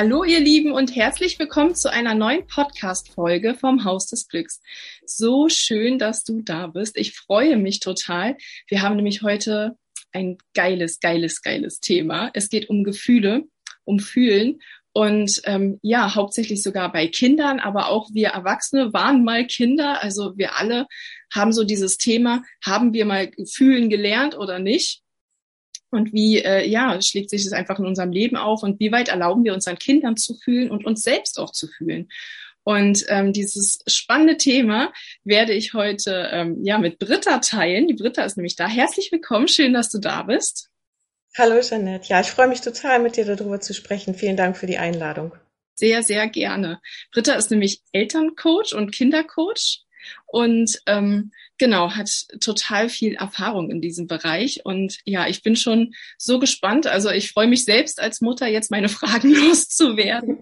Hallo ihr Lieben und herzlich willkommen zu einer neuen Podcast-Folge vom Haus des Glücks. So schön, dass du da bist. Ich freue mich total. Wir haben nämlich heute ein geiles, geiles, geiles Thema. Es geht um Gefühle, um Fühlen und ähm, ja, hauptsächlich sogar bei Kindern, aber auch wir Erwachsene waren mal Kinder. Also wir alle haben so dieses Thema, haben wir mal fühlen gelernt oder nicht? Und wie äh, ja, schlägt sich das einfach in unserem Leben auf und wie weit erlauben wir unseren Kindern zu fühlen und uns selbst auch zu fühlen? Und ähm, dieses spannende Thema werde ich heute ähm, ja mit Britta teilen. Die Britta ist nämlich da. Herzlich willkommen, schön, dass du da bist. Hallo Jeanette. Ja, ich freue mich total, mit dir darüber zu sprechen. Vielen Dank für die Einladung. Sehr, sehr gerne. Britta ist nämlich Elterncoach und Kindercoach und ähm, genau hat total viel Erfahrung in diesem Bereich und ja, ich bin schon so gespannt. Also ich freue mich selbst als Mutter jetzt meine Fragen loszuwerden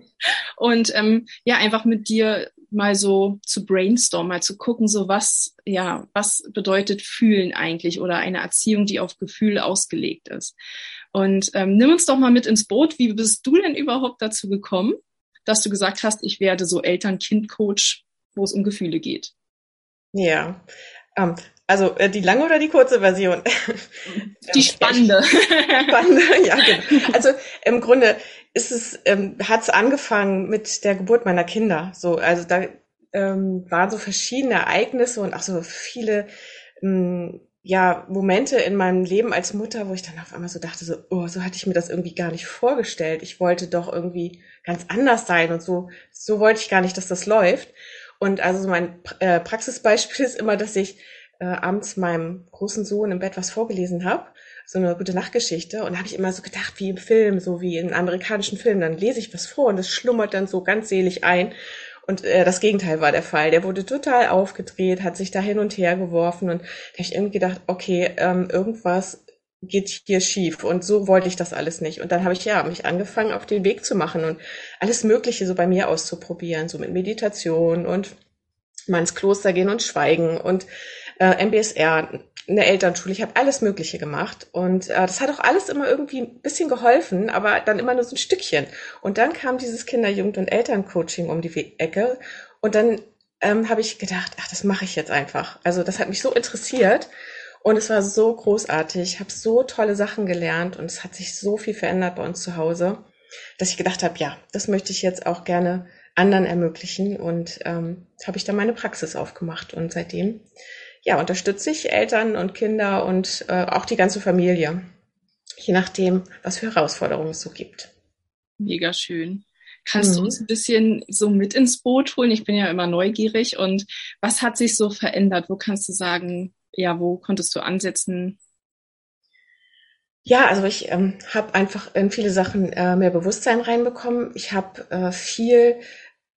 und ähm, ja einfach mit dir mal so zu brainstormen, mal zu gucken, so was, ja, was bedeutet fühlen eigentlich oder eine Erziehung, die auf Gefühle ausgelegt ist. Und ähm, nimm uns doch mal mit ins Boot. Wie bist du denn überhaupt dazu gekommen, dass du gesagt hast, ich werde so Eltern-Kind-Coach, wo es um Gefühle geht? Ja, ähm, also äh, die lange oder die kurze Version? Die spannende. spannende, ja, genau. Also im Grunde ist es, ähm, hat es angefangen mit der Geburt meiner Kinder. So, also da ähm, waren so verschiedene Ereignisse und auch so viele ähm, ja, Momente in meinem Leben als Mutter, wo ich dann auf einmal so dachte, so, oh, so hatte ich mir das irgendwie gar nicht vorgestellt. Ich wollte doch irgendwie ganz anders sein und so, so wollte ich gar nicht, dass das läuft. Und also mein äh, Praxisbeispiel ist immer, dass ich äh, abends meinem großen Sohn im Bett was vorgelesen habe, so eine gute Nachtgeschichte. Und da habe ich immer so gedacht, wie im Film, so wie in amerikanischen Filmen, dann lese ich was vor und das schlummert dann so ganz selig ein. Und äh, das Gegenteil war der Fall. Der wurde total aufgedreht, hat sich da hin und her geworfen und da habe ich irgendwie gedacht, okay, ähm, irgendwas geht hier schief und so wollte ich das alles nicht. Und dann habe ich ja mich angefangen, auf den Weg zu machen und alles Mögliche so bei mir auszuprobieren, so mit Meditation und mal ins Kloster gehen und schweigen und äh, MBSR, eine Elternschule, ich habe alles Mögliche gemacht und äh, das hat auch alles immer irgendwie ein bisschen geholfen, aber dann immer nur so ein Stückchen. Und dann kam dieses Kinder-, Jugend- und Elterncoaching um die Ecke und dann ähm, habe ich gedacht, ach, das mache ich jetzt einfach. Also das hat mich so interessiert und es war so großartig. Ich habe so tolle Sachen gelernt und es hat sich so viel verändert bei uns zu Hause, dass ich gedacht habe, ja, das möchte ich jetzt auch gerne anderen ermöglichen und ähm, habe ich dann meine Praxis aufgemacht und seitdem ja, unterstütze ich Eltern und Kinder und äh, auch die ganze Familie, je nachdem, was für Herausforderungen es so gibt. Mega schön. Kannst mhm. du uns ein bisschen so mit ins Boot holen? Ich bin ja immer neugierig. Und was hat sich so verändert? Wo kannst du sagen, ja, wo konntest du ansetzen? Ja, also ich ähm, habe einfach in viele Sachen äh, mehr Bewusstsein reinbekommen. Ich habe äh, viel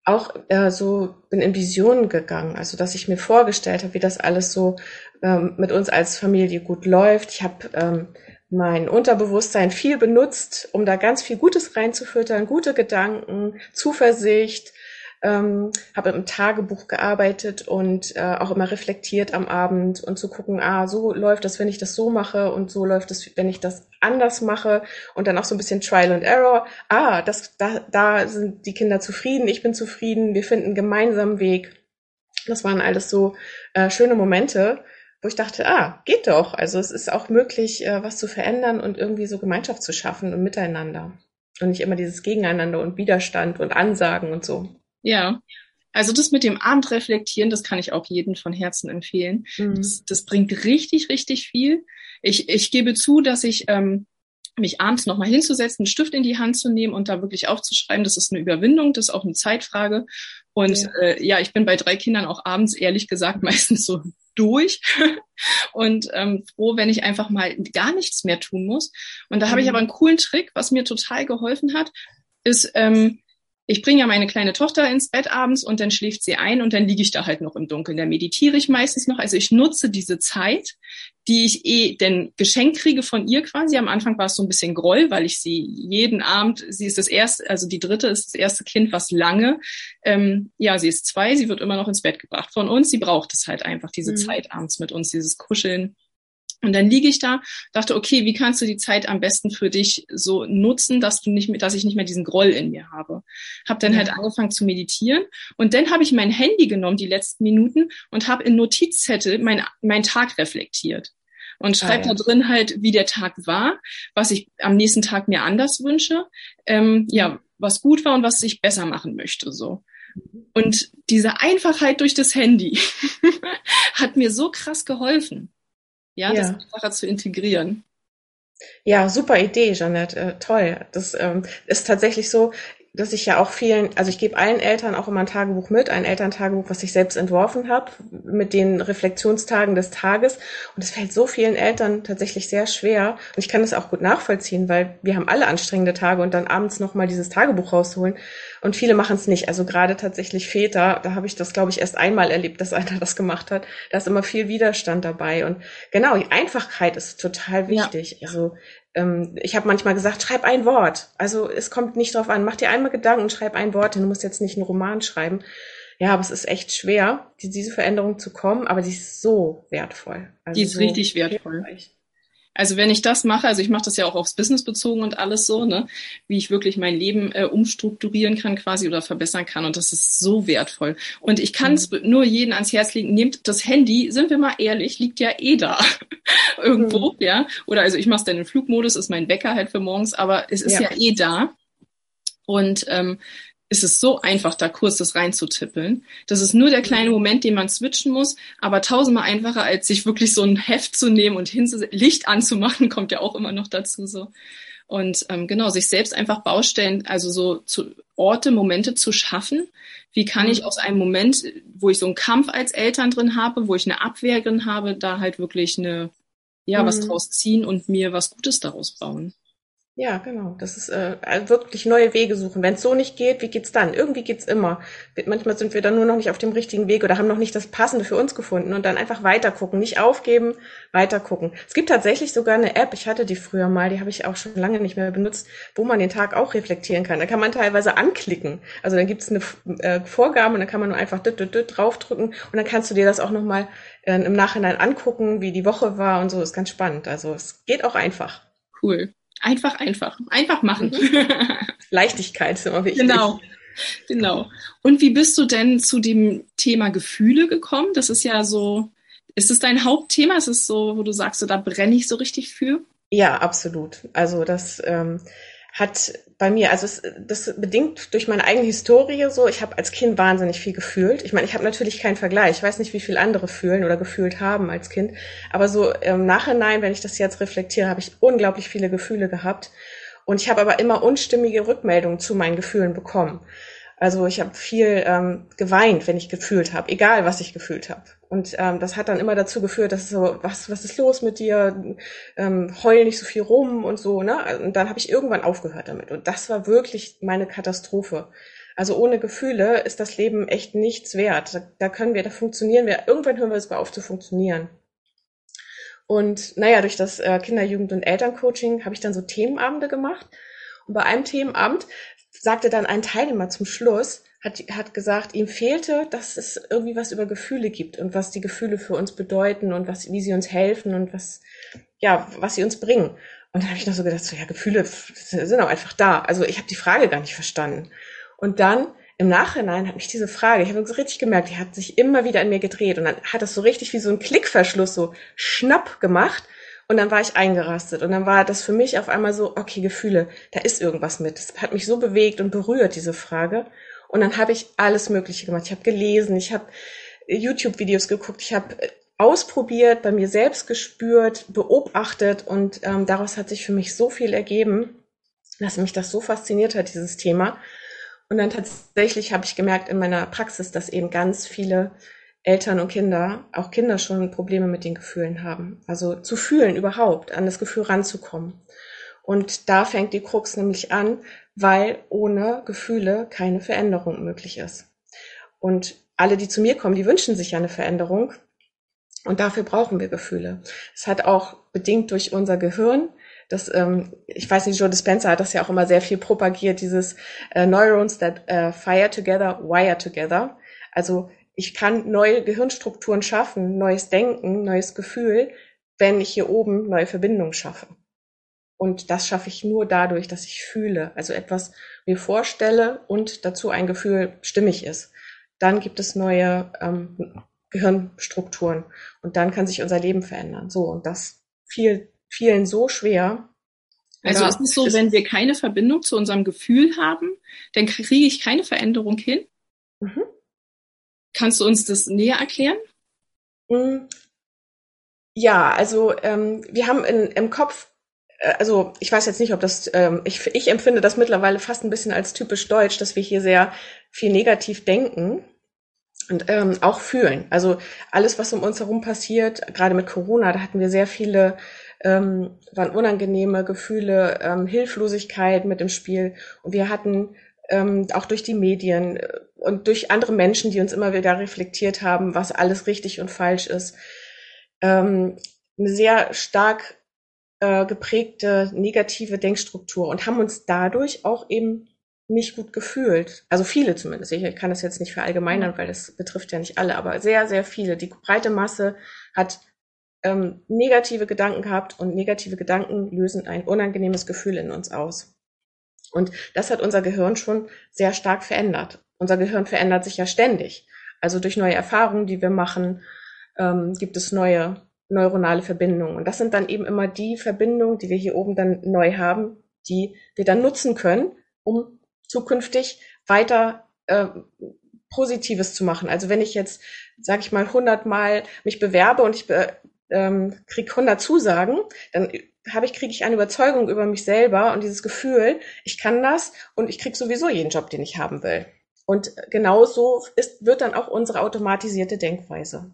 auch äh, so bin in Visionen gegangen, also dass ich mir vorgestellt habe, wie das alles so ähm, mit uns als Familie gut läuft. Ich habe ähm, mein Unterbewusstsein viel benutzt, um da ganz viel Gutes reinzufüttern, gute Gedanken, Zuversicht, ähm, habe im Tagebuch gearbeitet und äh, auch immer reflektiert am Abend und zu gucken, ah, so läuft das, wenn ich das so mache und so läuft es, wenn ich das anders mache und dann auch so ein bisschen Trial and Error. Ah, das, da, da sind die Kinder zufrieden, ich bin zufrieden, wir finden einen gemeinsamen Weg. Das waren alles so äh, schöne Momente, wo ich dachte, ah, geht doch. Also es ist auch möglich, äh, was zu verändern und irgendwie so Gemeinschaft zu schaffen und miteinander. Und nicht immer dieses Gegeneinander und Widerstand und Ansagen und so. Ja. Also das mit dem Abend reflektieren, das kann ich auch jedem von Herzen empfehlen. Mhm. Das, das, bringt richtig, richtig viel. Ich, ich gebe zu, dass ich ähm, mich abends nochmal hinzusetzen, einen Stift in die Hand zu nehmen und da wirklich aufzuschreiben, das ist eine Überwindung, das ist auch eine Zeitfrage. Und ja. Äh, ja, ich bin bei drei Kindern auch abends ehrlich gesagt meistens so durch und ähm, froh, wenn ich einfach mal gar nichts mehr tun muss. Und da mhm. habe ich mhm. aber einen coolen Trick, was mir total geholfen hat, ist, ähm, ich bringe ja meine kleine Tochter ins Bett abends und dann schläft sie ein und dann liege ich da halt noch im Dunkeln. Da meditiere ich meistens noch. Also ich nutze diese Zeit, die ich eh denn geschenkt kriege von ihr quasi. Am Anfang war es so ein bisschen Groll, weil ich sie jeden Abend, sie ist das erste, also die dritte ist das erste Kind, was lange, ähm, ja, sie ist zwei, sie wird immer noch ins Bett gebracht von uns. Sie braucht es halt einfach, diese mhm. Zeit abends mit uns, dieses Kuscheln. Und dann liege ich da, dachte, okay, wie kannst du die Zeit am besten für dich so nutzen, dass du nicht mehr, dass ich nicht mehr diesen Groll in mir habe. Hab dann ja. halt angefangen zu meditieren und dann habe ich mein Handy genommen die letzten Minuten und habe in Notizzettel mein mein Tag reflektiert und schreibe ah, ja. da drin halt, wie der Tag war, was ich am nächsten Tag mir anders wünsche, ähm, ja, was gut war und was ich besser machen möchte so. Und diese Einfachheit durch das Handy hat mir so krass geholfen ja, ja. das einfacher zu integrieren. Ja, super Idee, Jeanette. Äh, toll. Das ähm, ist tatsächlich so, dass ich ja auch vielen, also ich gebe allen Eltern auch immer ein Tagebuch mit, ein Elterntagebuch, was ich selbst entworfen habe, mit den Reflexionstagen des Tages. Und es fällt so vielen Eltern tatsächlich sehr schwer. Und ich kann das auch gut nachvollziehen, weil wir haben alle anstrengende Tage und dann abends nochmal dieses Tagebuch rausholen. Und viele machen es nicht. Also gerade tatsächlich Väter, da habe ich das, glaube ich, erst einmal erlebt, dass einer das gemacht hat. Da ist immer viel Widerstand dabei. Und genau, die Einfachkeit ist total wichtig. Ja. Also ähm, ich habe manchmal gesagt, schreib ein Wort. Also es kommt nicht drauf an, mach dir einmal Gedanken und schreib ein Wort. Du musst jetzt nicht einen Roman schreiben. Ja, aber es ist echt schwer, diese Veränderung zu kommen, aber die ist so wertvoll. Also die ist so richtig wertvoll. Hilfreich. Also wenn ich das mache, also ich mache das ja auch aufs Business bezogen und alles so, ne, wie ich wirklich mein Leben äh, umstrukturieren kann quasi oder verbessern kann und das ist so wertvoll. Und ich kann es mhm. nur jeden ans Herz legen, nehmt das Handy, sind wir mal ehrlich, liegt ja eh da irgendwo, mhm. ja. Oder also ich mache es dann in Flugmodus, ist mein Wecker halt für morgens, aber es ist ja, ja eh da. Und ähm, ist es so einfach, da kurz das reinzutippeln. Das ist nur der kleine Moment, den man switchen muss, aber tausendmal einfacher, als sich wirklich so ein Heft zu nehmen und Licht anzumachen, kommt ja auch immer noch dazu so. Und ähm, genau, sich selbst einfach Baustellen, also so zu Orte, Momente zu schaffen. Wie kann ich mhm. aus einem Moment, wo ich so einen Kampf als Eltern drin habe, wo ich eine Abwehr drin habe, da halt wirklich eine, ja, mhm. was draus ziehen und mir was Gutes daraus bauen. Ja, genau. Das ist äh, also wirklich neue Wege suchen. Wenn es so nicht geht, wie geht's dann? Irgendwie geht's immer. Manchmal sind wir dann nur noch nicht auf dem richtigen Weg oder haben noch nicht das Passende für uns gefunden und dann einfach weiter gucken, nicht aufgeben, weiter gucken. Es gibt tatsächlich sogar eine App, ich hatte die früher mal, die habe ich auch schon lange nicht mehr benutzt, wo man den Tag auch reflektieren kann. Da kann man teilweise anklicken. Also dann gibt's eine äh, Vorgabe und dann kann man nur einfach dit, dit, dit draufdrücken und dann kannst du dir das auch nochmal äh, im Nachhinein angucken, wie die Woche war und so. Ist ganz spannend. Also es geht auch einfach. Cool. Einfach, einfach. Einfach machen. Mhm. Leichtigkeit ist immer wichtig. Genau. Genau. Und wie bist du denn zu dem Thema Gefühle gekommen? Das ist ja so, ist es dein Hauptthema? Ist es so, wo du sagst, so, da brenne ich so richtig für? Ja, absolut. Also das ähm, hat bei mir, also es, das bedingt durch meine eigene Historie so, ich habe als Kind wahnsinnig viel gefühlt. Ich meine, ich habe natürlich keinen Vergleich. Ich weiß nicht, wie viel andere fühlen oder gefühlt haben als Kind. Aber so im Nachhinein, wenn ich das jetzt reflektiere, habe ich unglaublich viele Gefühle gehabt. Und ich habe aber immer unstimmige Rückmeldungen zu meinen Gefühlen bekommen. Also ich habe viel ähm, geweint, wenn ich gefühlt habe, egal was ich gefühlt habe. Und ähm, das hat dann immer dazu geführt, dass so, was, was ist los mit dir? Ähm, heul nicht so viel rum und so, ne? Und dann habe ich irgendwann aufgehört damit. Und das war wirklich meine Katastrophe. Also ohne Gefühle ist das Leben echt nichts wert. Da, da können wir, da funktionieren wir, irgendwann hören wir sogar auf zu funktionieren. Und naja, durch das äh, Kinder-, Jugend- und Elterncoaching habe ich dann so Themenabende gemacht. Und bei einem Themenabend sagte dann ein Teilnehmer zum Schluss, hat, hat gesagt, ihm fehlte, dass es irgendwie was über Gefühle gibt und was die Gefühle für uns bedeuten und was, wie sie uns helfen und was, ja, was sie uns bringen. Und dann habe ich noch so gedacht, so, ja, Gefühle sind auch einfach da. Also ich habe die Frage gar nicht verstanden. Und dann im Nachhinein hat mich diese Frage, ich habe so richtig gemerkt, die hat sich immer wieder an mir gedreht und dann hat das so richtig wie so ein Klickverschluss so schnapp gemacht und dann war ich eingerastet und dann war das für mich auf einmal so, okay, Gefühle, da ist irgendwas mit. Das hat mich so bewegt und berührt, diese Frage. Und dann habe ich alles Mögliche gemacht. Ich habe gelesen, ich habe YouTube-Videos geguckt, ich habe äh, ausprobiert, bei mir selbst gespürt, beobachtet und ähm, daraus hat sich für mich so viel ergeben, dass mich das so fasziniert hat, dieses Thema. Und dann tatsächlich habe ich gemerkt in meiner Praxis, dass eben ganz viele Eltern und Kinder, auch Kinder schon Probleme mit den Gefühlen haben. Also zu fühlen überhaupt, an das Gefühl ranzukommen. Und da fängt die Krux nämlich an, weil ohne Gefühle keine Veränderung möglich ist. Und alle, die zu mir kommen, die wünschen sich ja eine Veränderung. Und dafür brauchen wir Gefühle. Es hat auch bedingt durch unser Gehirn, das, ähm, ich weiß nicht, Joe Dispenza hat das ja auch immer sehr viel propagiert, dieses äh, Neurons that uh, fire together, wire together. Also ich kann neue Gehirnstrukturen schaffen, neues Denken, neues Gefühl, wenn ich hier oben neue Verbindungen schaffe. Und das schaffe ich nur dadurch, dass ich fühle, also etwas mir vorstelle und dazu ein Gefühl stimmig ist. Dann gibt es neue ähm, Gehirnstrukturen und dann kann sich unser Leben verändern. So, und das fiel vielen so schwer. Also ist es so, wenn wir keine Verbindung zu unserem Gefühl haben, dann kriege ich keine Veränderung hin? Mhm. Kannst du uns das näher erklären? Mm. Ja, also ähm, wir haben in, im Kopf, also ich weiß jetzt nicht, ob das, ähm, ich, ich empfinde das mittlerweile fast ein bisschen als typisch deutsch, dass wir hier sehr viel negativ denken und ähm, auch fühlen. Also alles, was um uns herum passiert, gerade mit Corona, da hatten wir sehr viele ähm, waren unangenehme Gefühle, ähm, Hilflosigkeit mit im Spiel. Und wir hatten ähm, auch durch die Medien äh, und durch andere Menschen, die uns immer wieder reflektiert haben, was alles richtig und falsch ist, ähm, eine sehr stark äh, geprägte negative Denkstruktur und haben uns dadurch auch eben nicht gut gefühlt. Also viele zumindest. Ich kann das jetzt nicht verallgemeinern, weil das betrifft ja nicht alle, aber sehr, sehr viele. Die breite Masse hat ähm, negative Gedanken gehabt und negative Gedanken lösen ein unangenehmes Gefühl in uns aus. Und das hat unser Gehirn schon sehr stark verändert. Unser Gehirn verändert sich ja ständig. Also durch neue Erfahrungen, die wir machen, ähm, gibt es neue neuronale Verbindungen. Und das sind dann eben immer die Verbindungen, die wir hier oben dann neu haben, die wir dann nutzen können, um zukünftig weiter äh, Positives zu machen. Also wenn ich jetzt, sage ich mal, 100 Mal mich bewerbe und ich be ähm, kriege 100 Zusagen, dann habe ich kriege ich eine Überzeugung über mich selber und dieses Gefühl, ich kann das und ich kriege sowieso jeden Job, den ich haben will. Und genauso ist, wird dann auch unsere automatisierte Denkweise.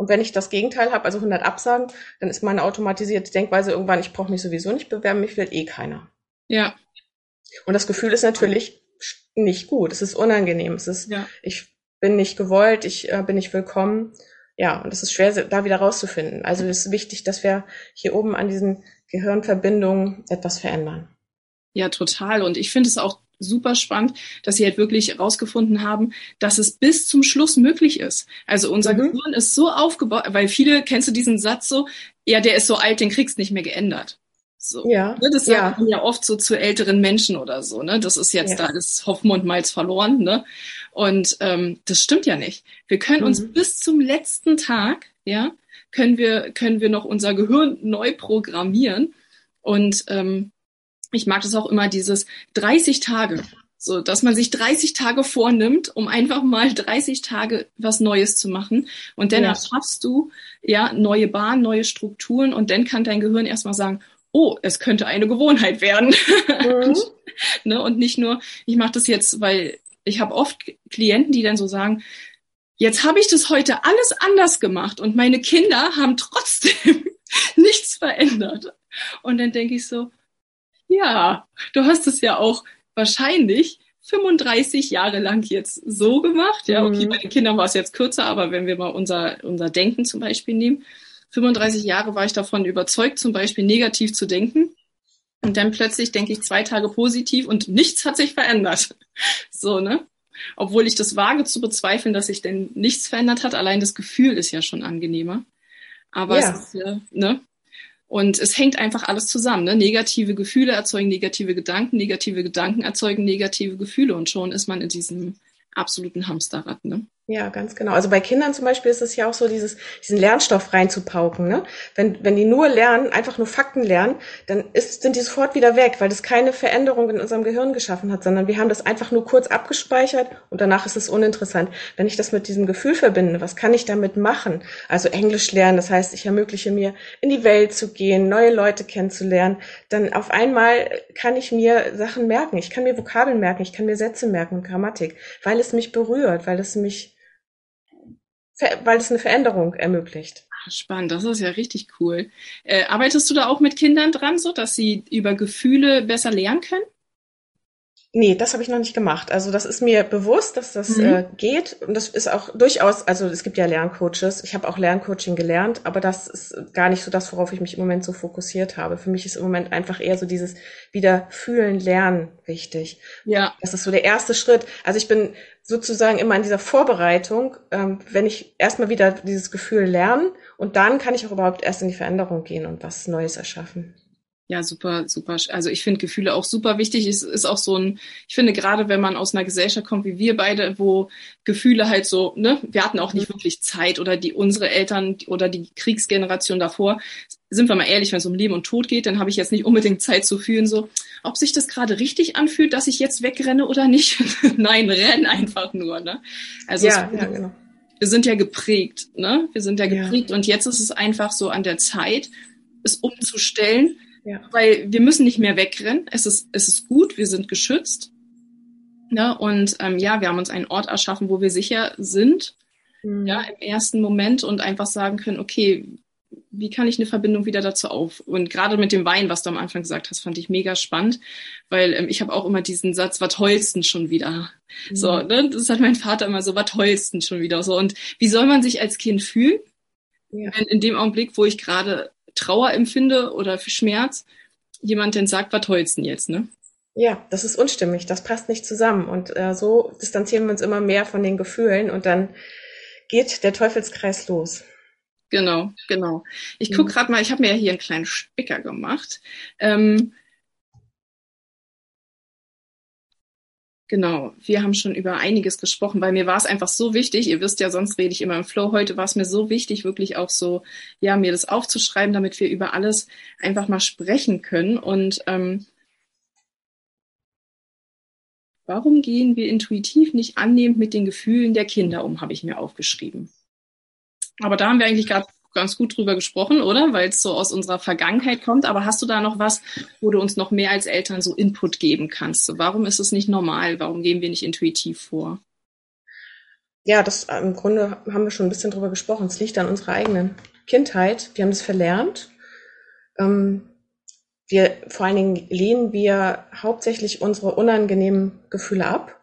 Und wenn ich das Gegenteil habe, also 100 Absagen, dann ist meine automatisierte Denkweise irgendwann, ich brauche mich sowieso nicht bewerben, mich will eh keiner. Ja. Und das Gefühl ist natürlich nicht gut. Es ist unangenehm. Es ist, ja. ich bin nicht gewollt, ich äh, bin nicht willkommen ja, und es ist schwer, da wieder rauszufinden. Also es ist wichtig, dass wir hier oben an diesen Gehirnverbindungen etwas verändern. Ja, total. Und ich finde es auch super spannend, dass sie halt wirklich herausgefunden haben, dass es bis zum Schluss möglich ist. Also unser mhm. Gehirn ist so aufgebaut, weil viele, kennst du diesen Satz so, ja, der ist so alt, den kriegst nicht mehr geändert. So. Ja. Ne, das sagt ja. man ja oft so zu älteren Menschen oder so, ne? Das ist jetzt ja. da das Hoffmund-Malz verloren, ne? Und ähm, das stimmt ja nicht. Wir können uns mhm. bis zum letzten Tag, ja, können wir, können wir noch unser Gehirn neu programmieren. Und ähm, ich mag das auch immer, dieses 30 Tage. So, dass man sich 30 Tage vornimmt, um einfach mal 30 Tage was Neues zu machen. Und dann ja. erschaffst du ja neue Bahnen, neue Strukturen und dann kann dein Gehirn erstmal sagen, oh, es könnte eine Gewohnheit werden. Mhm. ne? Und nicht nur, ich mache das jetzt, weil ich habe oft Klienten, die dann so sagen, jetzt habe ich das heute alles anders gemacht und meine Kinder haben trotzdem nichts verändert. Und dann denke ich so, ja, du hast es ja auch wahrscheinlich 35 Jahre lang jetzt so gemacht. Ja, okay, mhm. bei den Kindern war es jetzt kürzer, aber wenn wir mal unser, unser Denken zum Beispiel nehmen, 35 Jahre war ich davon überzeugt, zum Beispiel negativ zu denken. Und dann plötzlich denke ich zwei Tage positiv und nichts hat sich verändert. So, ne? Obwohl ich das wage zu bezweifeln, dass sich denn nichts verändert hat. Allein das Gefühl ist ja schon angenehmer. Aber ja. es ist, ne? Und es hängt einfach alles zusammen. Ne? Negative Gefühle erzeugen negative Gedanken, negative Gedanken erzeugen negative Gefühle und schon ist man in diesem absoluten Hamsterrad. Ne? Ja, ganz genau. Also bei Kindern zum Beispiel ist es ja auch so, dieses, diesen Lernstoff reinzupauken. Ne? Wenn, wenn die nur lernen, einfach nur Fakten lernen, dann ist, sind die sofort wieder weg, weil das keine Veränderung in unserem Gehirn geschaffen hat, sondern wir haben das einfach nur kurz abgespeichert und danach ist es uninteressant. Wenn ich das mit diesem Gefühl verbinde, was kann ich damit machen? Also Englisch lernen, das heißt, ich ermögliche mir, in die Welt zu gehen, neue Leute kennenzulernen, dann auf einmal kann ich mir Sachen merken. Ich kann mir Vokabeln merken, ich kann mir Sätze merken und Grammatik, weil es mich berührt, weil es mich weil es eine Veränderung ermöglicht. Ah, spannend, das ist ja richtig cool. Äh, arbeitest du da auch mit Kindern dran, so dass sie über Gefühle besser lernen können? Nee, das habe ich noch nicht gemacht. Also das ist mir bewusst, dass das mhm. äh, geht. Und das ist auch durchaus, also es gibt ja Lerncoaches. Ich habe auch Lerncoaching gelernt, aber das ist gar nicht so das, worauf ich mich im Moment so fokussiert habe. Für mich ist im Moment einfach eher so dieses wieder fühlen, lernen wichtig. Ja. Das ist so der erste Schritt. Also ich bin sozusagen immer in dieser Vorbereitung, ähm, wenn ich erstmal wieder dieses Gefühl lernen und dann kann ich auch überhaupt erst in die Veränderung gehen und was Neues erschaffen. Ja, super, super. Also ich finde Gefühle auch super wichtig. Es ist auch so ein, ich finde gerade, wenn man aus einer Gesellschaft kommt wie wir beide, wo Gefühle halt so, ne, wir hatten auch nicht mhm. wirklich Zeit oder die unsere Eltern oder die Kriegsgeneration davor, sind wir mal ehrlich, wenn es um Leben und Tod geht, dann habe ich jetzt nicht unbedingt Zeit zu fühlen, so, ob sich das gerade richtig anfühlt, dass ich jetzt wegrenne oder nicht. Nein, renn einfach nur, ne? Also ja, es, ja, genau. wir sind ja geprägt, ne? Wir sind ja geprägt ja. und jetzt ist es einfach so an der Zeit, es umzustellen ja. Weil wir müssen nicht mehr wegrennen. Es ist, es ist gut, wir sind geschützt. Ja, und ähm, ja, wir haben uns einen Ort erschaffen, wo wir sicher sind. Mhm. Ja, im ersten Moment und einfach sagen können, okay, wie kann ich eine Verbindung wieder dazu auf? Und gerade mit dem Wein, was du am Anfang gesagt hast, fand ich mega spannend, weil ähm, ich habe auch immer diesen Satz, was tollsten schon wieder. Mhm. So, ne? Das hat mein Vater immer so, was tollsten schon wieder. So, und wie soll man sich als Kind fühlen? Ja. In dem Augenblick, wo ich gerade Trauer empfinde oder für Schmerz, jemand denn sagt, was heulst denn jetzt, ne? Ja, das ist unstimmig, das passt nicht zusammen. Und äh, so distanzieren wir uns immer mehr von den Gefühlen und dann geht der Teufelskreis los. Genau, genau. Ich gucke gerade mal, ich habe mir ja hier einen kleinen Spicker gemacht. Ähm, Genau, wir haben schon über einiges gesprochen, weil mir war es einfach so wichtig, ihr wisst ja, sonst rede ich immer im Flow, heute war es mir so wichtig, wirklich auch so, ja, mir das aufzuschreiben, damit wir über alles einfach mal sprechen können. Und ähm, warum gehen wir intuitiv nicht annehmend mit den Gefühlen der Kinder um, habe ich mir aufgeschrieben. Aber da haben wir eigentlich gerade ganz gut drüber gesprochen, oder? Weil es so aus unserer Vergangenheit kommt. Aber hast du da noch was, wo du uns noch mehr als Eltern so Input geben kannst? So, warum ist es nicht normal? Warum gehen wir nicht intuitiv vor? Ja, das äh, im Grunde haben wir schon ein bisschen drüber gesprochen. Es liegt an unserer eigenen Kindheit. Wir haben das verlernt. Ähm, wir, vor allen Dingen lehnen wir hauptsächlich unsere unangenehmen Gefühle ab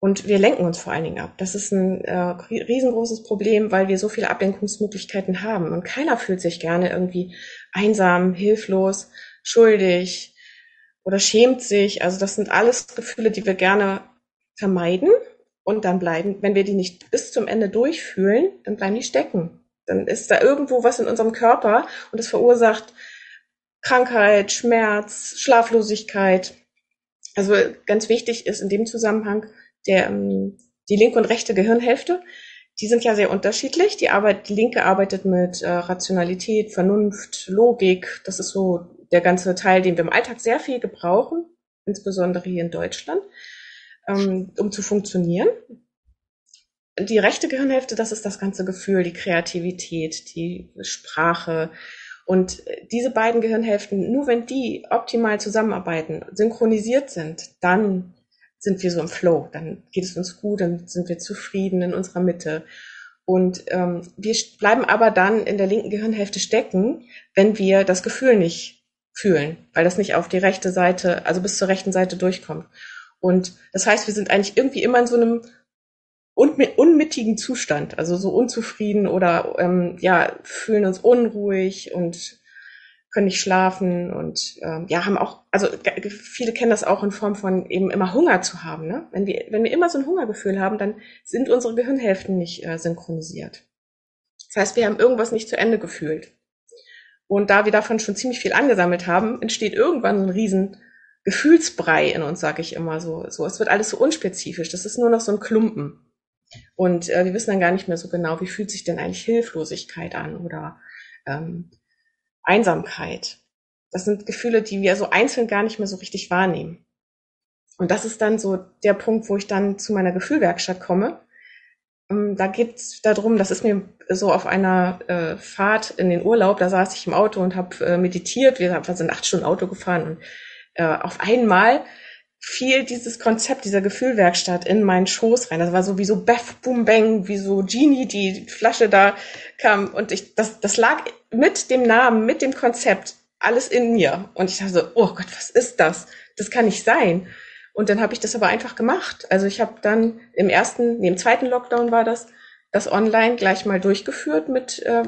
und wir lenken uns vor allen Dingen ab. Das ist ein äh, riesengroßes Problem, weil wir so viele Ablenkungsmöglichkeiten haben. Und keiner fühlt sich gerne irgendwie einsam, hilflos, schuldig oder schämt sich. Also das sind alles Gefühle, die wir gerne vermeiden. Und dann bleiben, wenn wir die nicht bis zum Ende durchfühlen, dann bleiben die stecken. Dann ist da irgendwo was in unserem Körper und es verursacht Krankheit, Schmerz, Schlaflosigkeit. Also ganz wichtig ist in dem Zusammenhang, der, ähm, die linke und rechte Gehirnhälfte, die sind ja sehr unterschiedlich. Die, Arbeit, die linke arbeitet mit äh, Rationalität, Vernunft, Logik. Das ist so der ganze Teil, den wir im Alltag sehr viel gebrauchen, insbesondere hier in Deutschland, ähm, um zu funktionieren. Die rechte Gehirnhälfte, das ist das ganze Gefühl, die Kreativität, die Sprache. Und diese beiden Gehirnhälften, nur wenn die optimal zusammenarbeiten, synchronisiert sind, dann sind wir so im Flow, dann geht es uns gut, dann sind wir zufrieden in unserer Mitte. Und ähm, wir bleiben aber dann in der linken Gehirnhälfte stecken, wenn wir das Gefühl nicht fühlen, weil das nicht auf die rechte Seite, also bis zur rechten Seite durchkommt. Und das heißt, wir sind eigentlich irgendwie immer in so einem unmittigen Zustand, also so unzufrieden oder ähm, ja fühlen uns unruhig und können nicht schlafen und ähm, ja, haben auch, also viele kennen das auch in Form von eben immer Hunger zu haben. Ne? Wenn, wir, wenn wir immer so ein Hungergefühl haben, dann sind unsere Gehirnhälften nicht äh, synchronisiert. Das heißt, wir haben irgendwas nicht zu Ende gefühlt. Und da wir davon schon ziemlich viel angesammelt haben, entsteht irgendwann so ein riesen Gefühlsbrei in uns, sage ich immer so. so. Es wird alles so unspezifisch. Das ist nur noch so ein Klumpen. Und äh, die wissen dann gar nicht mehr so genau, wie fühlt sich denn eigentlich Hilflosigkeit an oder ähm, Einsamkeit. Das sind Gefühle, die wir so einzeln gar nicht mehr so richtig wahrnehmen. Und das ist dann so der Punkt, wo ich dann zu meiner Gefühlwerkstatt komme. Ähm, da geht's darum, das ist mir so auf einer äh, Fahrt in den Urlaub, da saß ich im Auto und habe äh, meditiert. Wir sind acht Stunden Auto gefahren und äh, auf einmal fiel dieses Konzept dieser Gefühlwerkstatt in meinen Schoß rein. Das war so wie so Beth Boom Bang, wie so Genie, die Flasche da kam. Und ich, das, das lag mit dem Namen, mit dem Konzept, alles in mir. Und ich dachte so, oh Gott, was ist das? Das kann nicht sein. Und dann habe ich das aber einfach gemacht. Also ich habe dann im ersten, nee, im zweiten Lockdown war das, das online gleich mal durchgeführt mit äh,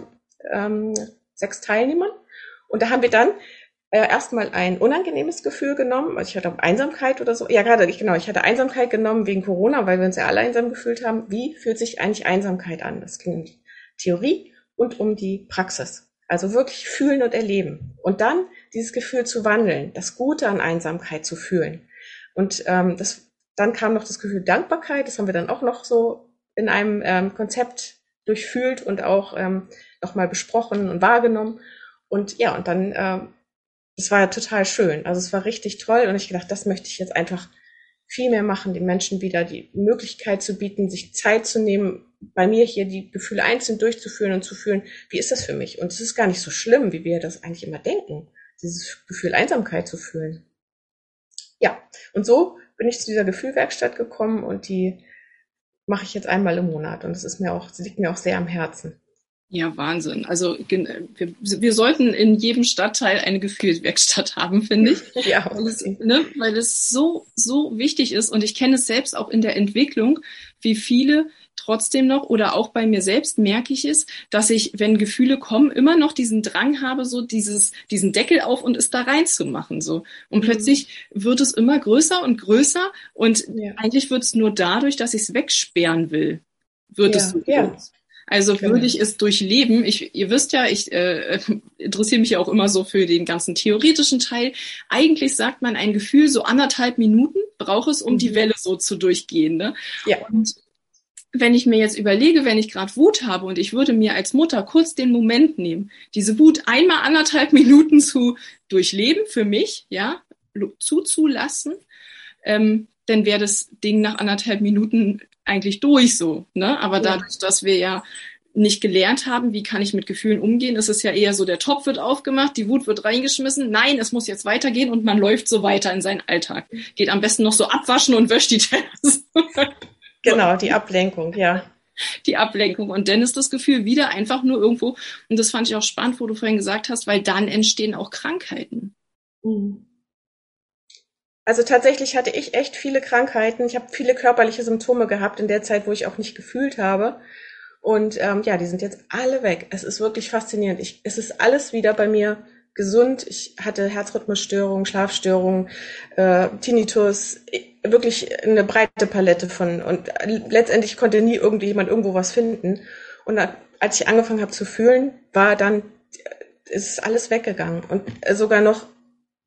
ähm, sechs Teilnehmern. Und da haben wir dann äh, erstmal ein unangenehmes Gefühl genommen. Also ich hatte Einsamkeit oder so. Ja, gerade, ich, genau, ich hatte Einsamkeit genommen wegen Corona, weil wir uns ja alle einsam gefühlt haben. Wie fühlt sich eigentlich Einsamkeit an? Das ging um die Theorie und um die Praxis. Also wirklich fühlen und erleben. Und dann dieses Gefühl zu wandeln, das Gute an Einsamkeit zu fühlen. Und ähm, das, dann kam noch das Gefühl Dankbarkeit. Das haben wir dann auch noch so in einem ähm, Konzept durchfühlt und auch ähm, nochmal besprochen und wahrgenommen. Und ja, und dann ähm, es war total schön. Also es war richtig toll und ich gedacht, das möchte ich jetzt einfach viel mehr machen, den Menschen wieder die Möglichkeit zu bieten, sich Zeit zu nehmen, bei mir hier die Gefühle einzeln durchzuführen und zu fühlen, wie ist das für mich? Und es ist gar nicht so schlimm, wie wir das eigentlich immer denken, dieses Gefühl Einsamkeit zu fühlen. Ja, und so bin ich zu dieser Gefühlwerkstatt gekommen und die mache ich jetzt einmal im Monat und es ist mir auch, es liegt mir auch sehr am Herzen. Ja, Wahnsinn. Also wir, wir sollten in jedem Stadtteil eine Gefühlswerkstatt haben, finde ich. ja. Weil es, ne, weil es so, so wichtig ist. Und ich kenne es selbst auch in der Entwicklung, wie viele trotzdem noch oder auch bei mir selbst merke ich es, dass ich, wenn Gefühle kommen, immer noch diesen Drang habe, so dieses, diesen Deckel auf und es da reinzumachen, so. Und mhm. plötzlich wird es immer größer und größer und ja. eigentlich wird es nur dadurch, dass ich es wegsperren will, wird ja. es so ja. Also genau. würde ich es durchleben. Ich, ihr wisst ja, ich äh, interessiere mich ja auch immer so für den ganzen theoretischen Teil. Eigentlich sagt man, ein Gefühl so anderthalb Minuten braucht es, um mhm. die Welle so zu durchgehen. Ne? Ja. Und wenn ich mir jetzt überlege, wenn ich gerade Wut habe und ich würde mir als Mutter kurz den Moment nehmen, diese Wut einmal anderthalb Minuten zu durchleben für mich, ja, zuzulassen, ähm, dann wäre das Ding nach anderthalb Minuten eigentlich durch so. Ne? Aber dadurch, dass wir ja nicht gelernt haben, wie kann ich mit Gefühlen umgehen, ist es ja eher so, der Topf wird aufgemacht, die Wut wird reingeschmissen, nein, es muss jetzt weitergehen und man läuft so weiter in seinen Alltag. Geht am besten noch so abwaschen und wäscht die Teller. genau, die Ablenkung, ja. Die Ablenkung. Und dann ist das Gefühl wieder einfach nur irgendwo, und das fand ich auch spannend, wo du vorhin gesagt hast, weil dann entstehen auch Krankheiten. Mhm. Also tatsächlich hatte ich echt viele Krankheiten. Ich habe viele körperliche Symptome gehabt in der Zeit, wo ich auch nicht gefühlt habe. Und ähm, ja, die sind jetzt alle weg. Es ist wirklich faszinierend. Ich, es ist alles wieder bei mir gesund. Ich hatte Herzrhythmusstörungen, Schlafstörungen, äh, Tinnitus, wirklich eine breite Palette von. Und letztendlich konnte nie irgendjemand irgendwo was finden. Und als ich angefangen habe zu fühlen, war dann ist alles weggegangen und sogar noch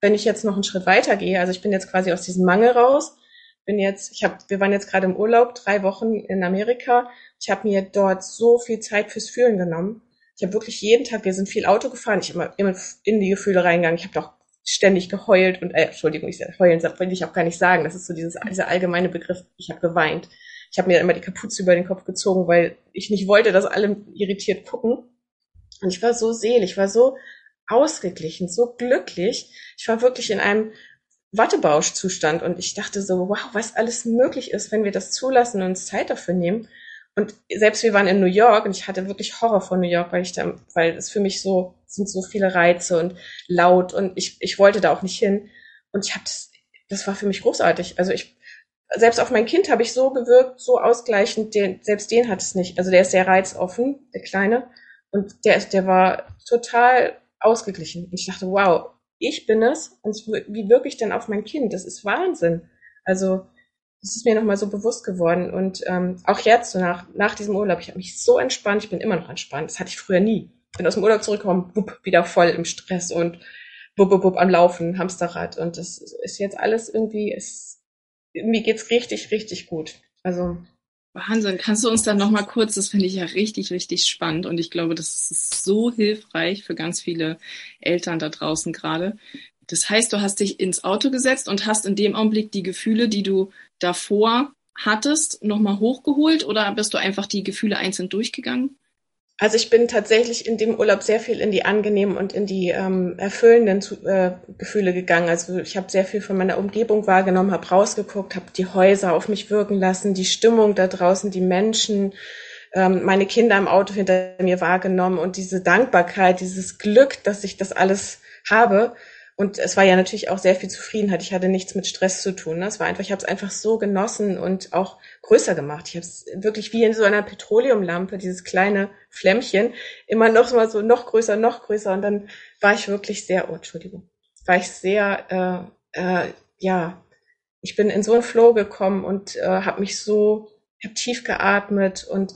wenn ich jetzt noch einen Schritt weiter gehe, also ich bin jetzt quasi aus diesem Mangel raus, bin jetzt, ich habe, wir waren jetzt gerade im Urlaub, drei Wochen in Amerika. Ich habe mir dort so viel Zeit fürs Fühlen genommen. Ich habe wirklich jeden Tag, wir sind viel Auto gefahren, ich immer, immer in die Gefühle reingegangen. Ich habe doch ständig geheult und äh, Entschuldigung, ich heulen will ich auch gar nicht sagen. Das ist so dieses dieser allgemeine Begriff. Ich habe geweint. Ich habe mir immer die Kapuze über den Kopf gezogen, weil ich nicht wollte, dass alle irritiert gucken. Und ich war so selig, ich war so ausgeglichen, so glücklich. Ich war wirklich in einem Wattebauschzustand und ich dachte so, wow, was alles möglich ist, wenn wir das zulassen und uns Zeit dafür nehmen. Und selbst wir waren in New York und ich hatte wirklich Horror vor New York, weil ich da, weil es für mich so sind so viele Reize und laut und ich, ich wollte da auch nicht hin. Und ich habe das, das war für mich großartig. Also ich, selbst auf mein Kind habe ich so gewirkt, so ausgleichend, den, selbst den hat es nicht. Also der ist sehr reizoffen, der Kleine. Und der ist, der war total ausgeglichen. Und ich dachte, wow, ich bin es und wie wirke ich denn auf mein Kind? Das ist Wahnsinn. Also das ist mir nochmal so bewusst geworden. Und ähm, auch jetzt, so nach, nach diesem Urlaub, ich habe mich so entspannt, ich bin immer noch entspannt. Das hatte ich früher nie. Bin aus dem Urlaub zurückgekommen, bupp, wieder voll im Stress und bupp, bupp, bupp, am Laufen, Hamsterrad. Und das ist jetzt alles irgendwie, es, mir geht's richtig, richtig gut. Also Wahnsinn. Kannst du uns dann noch mal kurz, das finde ich ja richtig, richtig spannend und ich glaube, das ist so hilfreich für ganz viele Eltern da draußen gerade. Das heißt, du hast dich ins Auto gesetzt und hast in dem Augenblick die Gefühle, die du davor hattest, nochmal hochgeholt oder bist du einfach die Gefühle einzeln durchgegangen? Also ich bin tatsächlich in dem Urlaub sehr viel in die angenehmen und in die ähm, erfüllenden äh, Gefühle gegangen. Also ich habe sehr viel von meiner Umgebung wahrgenommen, habe rausgeguckt, habe die Häuser auf mich wirken lassen, die Stimmung da draußen, die Menschen, ähm, meine Kinder im Auto hinter mir wahrgenommen und diese Dankbarkeit, dieses Glück, dass ich das alles habe. Und es war ja natürlich auch sehr viel Zufriedenheit. Ich hatte nichts mit Stress zu tun. Ne? Es war einfach, ich habe es einfach so genossen und auch größer gemacht. Ich habe es wirklich wie in so einer Petroleumlampe, dieses kleine Flämmchen, immer noch mal so noch größer, noch größer. Und dann war ich wirklich sehr, oh, Entschuldigung, war ich sehr, äh, äh, ja, ich bin in so einen Flow gekommen und äh, habe mich so, habe tief geatmet und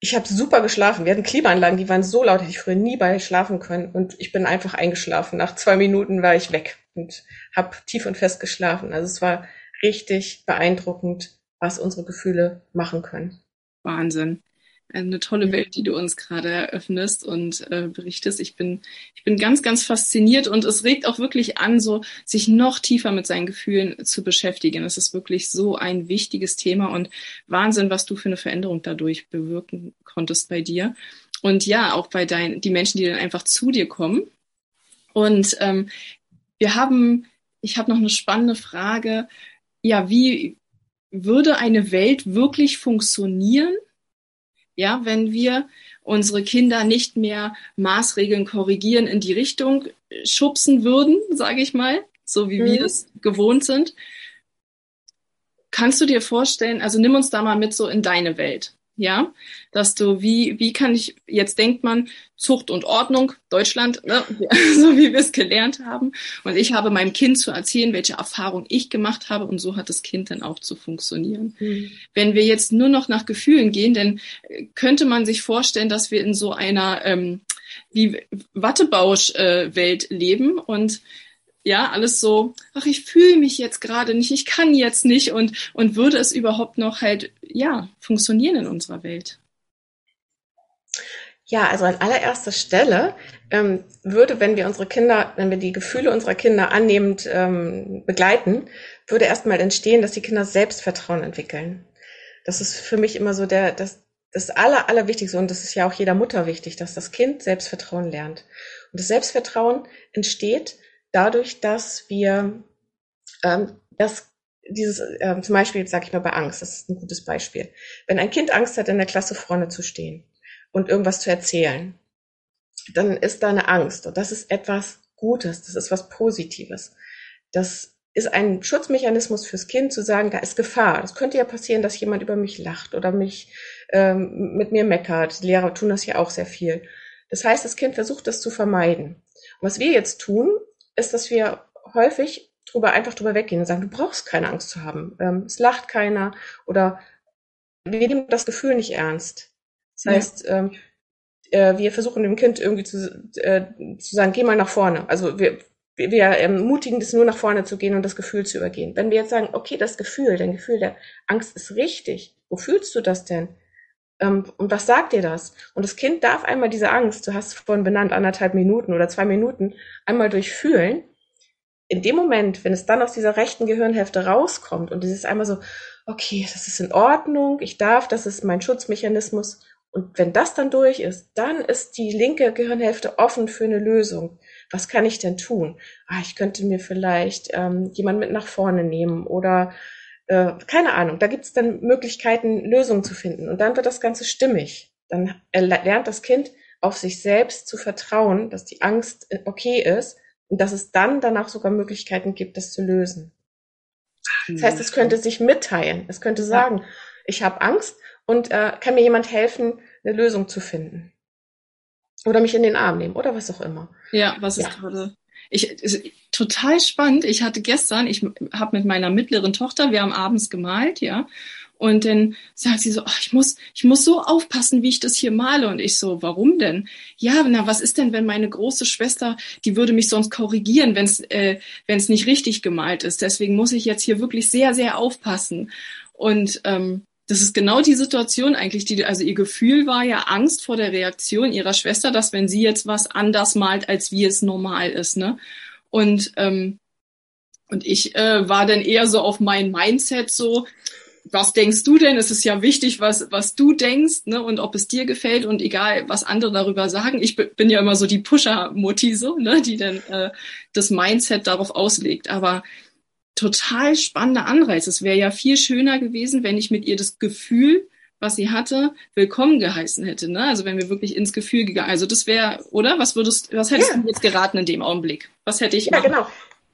ich habe super geschlafen. Wir hatten Klimaanlagen, die waren so laut, hätte ich früher nie bei schlafen können. Und ich bin einfach eingeschlafen. Nach zwei Minuten war ich weg und habe tief und fest geschlafen. Also es war richtig beeindruckend, was unsere Gefühle machen können. Wahnsinn eine tolle Welt, die du uns gerade eröffnest und äh, berichtest. Ich bin, ich bin ganz, ganz fasziniert und es regt auch wirklich an, so sich noch tiefer mit seinen Gefühlen zu beschäftigen. Es ist wirklich so ein wichtiges Thema und Wahnsinn, was du für eine Veränderung dadurch bewirken konntest bei dir. Und ja, auch bei deinen, die Menschen, die dann einfach zu dir kommen. Und ähm, wir haben, ich habe noch eine spannende Frage. Ja, wie würde eine Welt wirklich funktionieren? Ja, wenn wir unsere Kinder nicht mehr Maßregeln korrigieren in die Richtung schubsen würden, sage ich mal, so wie mhm. wir es gewohnt sind. Kannst du dir vorstellen, also nimm uns da mal mit so in deine Welt ja, dass du, wie, wie kann ich, jetzt denkt man, Zucht und Ordnung, Deutschland, ne? so wie wir es gelernt haben. Und ich habe meinem Kind zu erzählen, welche Erfahrung ich gemacht habe und so hat das Kind dann auch zu funktionieren. Mhm. Wenn wir jetzt nur noch nach Gefühlen gehen, dann äh, könnte man sich vorstellen, dass wir in so einer ähm, wie Wattebausch-Welt äh, leben und ja, alles so, ach, ich fühle mich jetzt gerade nicht, ich kann jetzt nicht und, und würde es überhaupt noch halt, ja, funktionieren in unserer Welt? Ja, also an allererster Stelle ähm, würde, wenn wir unsere Kinder, wenn wir die Gefühle unserer Kinder annehmend ähm, begleiten, würde erstmal entstehen, dass die Kinder Selbstvertrauen entwickeln. Das ist für mich immer so der, das, das aller, allerwichtigste und das ist ja auch jeder Mutter wichtig, dass das Kind Selbstvertrauen lernt. Und das Selbstvertrauen entsteht, dadurch, dass wir ähm, das dieses ähm, zum Beispiel sage ich mal bei Angst, das ist ein gutes Beispiel. Wenn ein Kind Angst hat, in der Klasse vorne zu stehen und irgendwas zu erzählen, dann ist da eine Angst und das ist etwas Gutes, das ist was Positives. Das ist ein Schutzmechanismus fürs Kind zu sagen, da ist Gefahr. Das könnte ja passieren, dass jemand über mich lacht oder mich ähm, mit mir meckert. Die Lehrer tun das ja auch sehr viel. Das heißt, das Kind versucht das zu vermeiden. Und was wir jetzt tun, ist, dass wir häufig drüber einfach drüber weggehen und sagen, du brauchst keine Angst zu haben. Ähm, es lacht keiner oder wir nehmen das Gefühl nicht ernst. Das heißt, ähm, äh, wir versuchen dem Kind irgendwie zu, äh, zu sagen, geh mal nach vorne. Also wir, wir, wir ermutigen das nur nach vorne zu gehen und das Gefühl zu übergehen. Wenn wir jetzt sagen, okay, das Gefühl, dein Gefühl der Angst ist richtig, wo fühlst du das denn? Ähm, und was sagt dir das? Und das Kind darf einmal diese Angst, du hast vorhin benannt, anderthalb Minuten oder zwei Minuten, einmal durchfühlen. In dem Moment, wenn es dann aus dieser rechten Gehirnhälfte rauskommt und es ist einmal so, okay, das ist in Ordnung, ich darf, das ist mein Schutzmechanismus. Und wenn das dann durch ist, dann ist die linke Gehirnhälfte offen für eine Lösung. Was kann ich denn tun? Ah, ich könnte mir vielleicht ähm, jemand mit nach vorne nehmen oder äh, keine Ahnung, da gibt es dann Möglichkeiten, Lösungen zu finden. Und dann wird das Ganze stimmig. Dann lernt das Kind auf sich selbst zu vertrauen, dass die Angst äh, okay ist und dass es dann danach sogar Möglichkeiten gibt, das zu lösen. Das heißt, es könnte sich mitteilen. Es könnte sagen, ja. ich habe Angst und äh, kann mir jemand helfen, eine Lösung zu finden. Oder mich in den Arm nehmen oder was auch immer. Ja, was ist ja. gerade ich, total spannend. Ich hatte gestern, ich habe mit meiner mittleren Tochter, wir haben abends gemalt, ja. Und dann sagt sie so, ach, ich muss, ich muss so aufpassen, wie ich das hier male. Und ich so, warum denn? Ja, na, was ist denn, wenn meine große Schwester, die würde mich sonst korrigieren, wenn es äh, wenn's nicht richtig gemalt ist. Deswegen muss ich jetzt hier wirklich sehr, sehr aufpassen. Und ähm, das ist genau die Situation eigentlich, die, also ihr Gefühl war ja Angst vor der Reaktion ihrer Schwester, dass wenn sie jetzt was anders malt, als wie es normal ist, ne? Und, ähm, und ich äh, war dann eher so auf mein Mindset so, was denkst du denn? Es ist ja wichtig, was, was du denkst, ne? Und ob es dir gefällt und egal, was andere darüber sagen. Ich bin ja immer so die Pusher-Mutti, so, ne? Die dann äh, das Mindset darauf auslegt. Aber total spannender Anreiz. Es wäre ja viel schöner gewesen, wenn ich mit ihr das Gefühl, was sie hatte, willkommen geheißen hätte. Ne? Also wenn wir wirklich ins Gefühl gegangen, also das wäre, oder? Was würdest, was hättest ja. du jetzt geraten in dem Augenblick? Was hätte ich? Ja, machen? genau.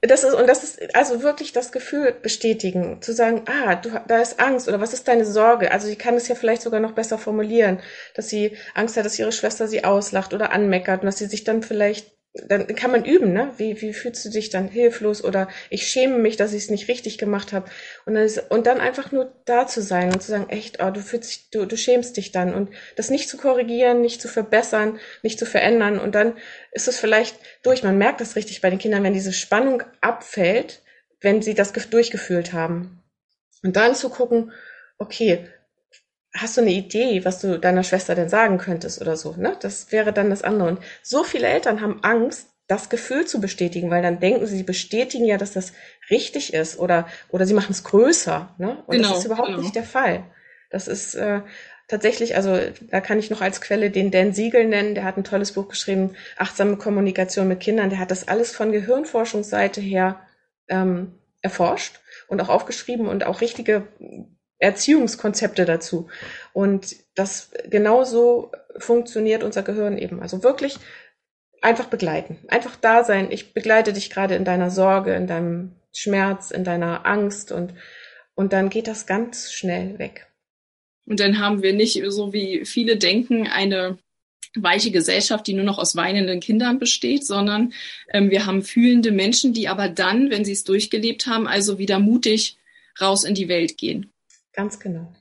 Das ist, und das ist also wirklich das Gefühl bestätigen, zu sagen, ah, du, da ist Angst oder was ist deine Sorge? Also sie kann es ja vielleicht sogar noch besser formulieren, dass sie Angst hat, dass ihre Schwester sie auslacht oder anmeckert und dass sie sich dann vielleicht dann kann man üben, ne? Wie, wie fühlst du dich dann hilflos oder ich schäme mich, dass ich es nicht richtig gemacht habe. Und dann, und dann einfach nur da zu sein und zu sagen, echt, oh, du fühlst dich, du, du schämst dich dann und das nicht zu korrigieren, nicht zu verbessern, nicht zu verändern. Und dann ist es vielleicht durch. Man merkt das richtig bei den Kindern, wenn diese Spannung abfällt, wenn sie das durchgefühlt haben. Und dann zu gucken, okay, hast du eine Idee, was du deiner Schwester denn sagen könntest oder so, ne? Das wäre dann das andere. Und so viele Eltern haben Angst, das Gefühl zu bestätigen, weil dann denken sie, sie bestätigen ja, dass das richtig ist oder, oder sie machen es größer, ne? Und genau, das ist überhaupt genau. nicht der Fall. Das ist äh, tatsächlich, also da kann ich noch als Quelle den Dan Siegel nennen, der hat ein tolles Buch geschrieben, Achtsame Kommunikation mit Kindern, der hat das alles von Gehirnforschungsseite her ähm, erforscht und auch aufgeschrieben und auch richtige Erziehungskonzepte dazu. Und das genauso funktioniert unser Gehirn eben. Also wirklich einfach begleiten, einfach da sein. Ich begleite dich gerade in deiner Sorge, in deinem Schmerz, in deiner Angst und, und dann geht das ganz schnell weg. Und dann haben wir nicht, so wie viele denken, eine weiche Gesellschaft, die nur noch aus weinenden Kindern besteht, sondern ähm, wir haben fühlende Menschen, die aber dann, wenn sie es durchgelebt haben, also wieder mutig raus in die Welt gehen. Ganz genau.